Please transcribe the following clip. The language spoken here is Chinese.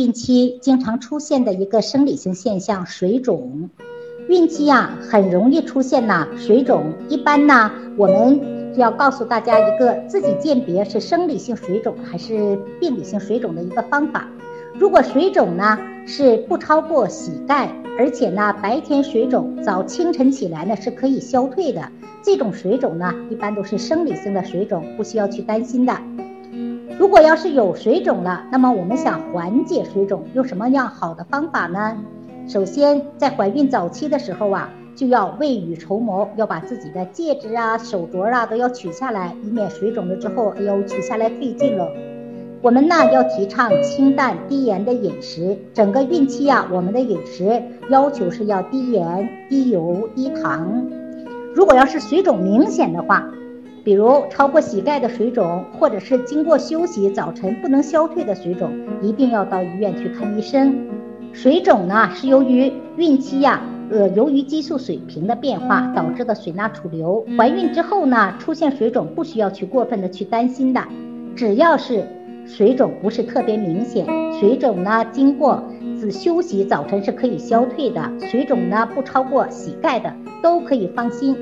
孕期经常出现的一个生理性现象——水肿。孕期呀，很容易出现呐水肿。一般呢，我们要告诉大家一个自己鉴别是生理性水肿还是病理性水肿的一个方法。如果水肿呢是不超过膝盖，而且呢白天水肿，早清晨起来呢是可以消退的，这种水肿呢一般都是生理性的水肿，不需要去担心的。如果要是有水肿了，那么我们想缓解水肿，用什么样好的方法呢？首先，在怀孕早期的时候啊，就要未雨绸缪，要把自己的戒指啊、手镯啊都要取下来，以免水肿了之后，哎呦，取下来费劲了。我们呢要提倡清淡低盐的饮食，整个孕期啊，我们的饮食要求是要低盐、低油、低糖。如果要是水肿明显的话，比如超过膝盖的水肿，或者是经过休息早晨不能消退的水肿，一定要到医院去看医生。水肿呢是由于孕期呀，呃，由于激素水平的变化导致的水钠储留。怀孕之后呢，出现水肿不需要去过分的去担心的，只要是水肿不是特别明显，水肿呢经过只休息早晨是可以消退的，水肿呢不超过膝盖的都可以放心。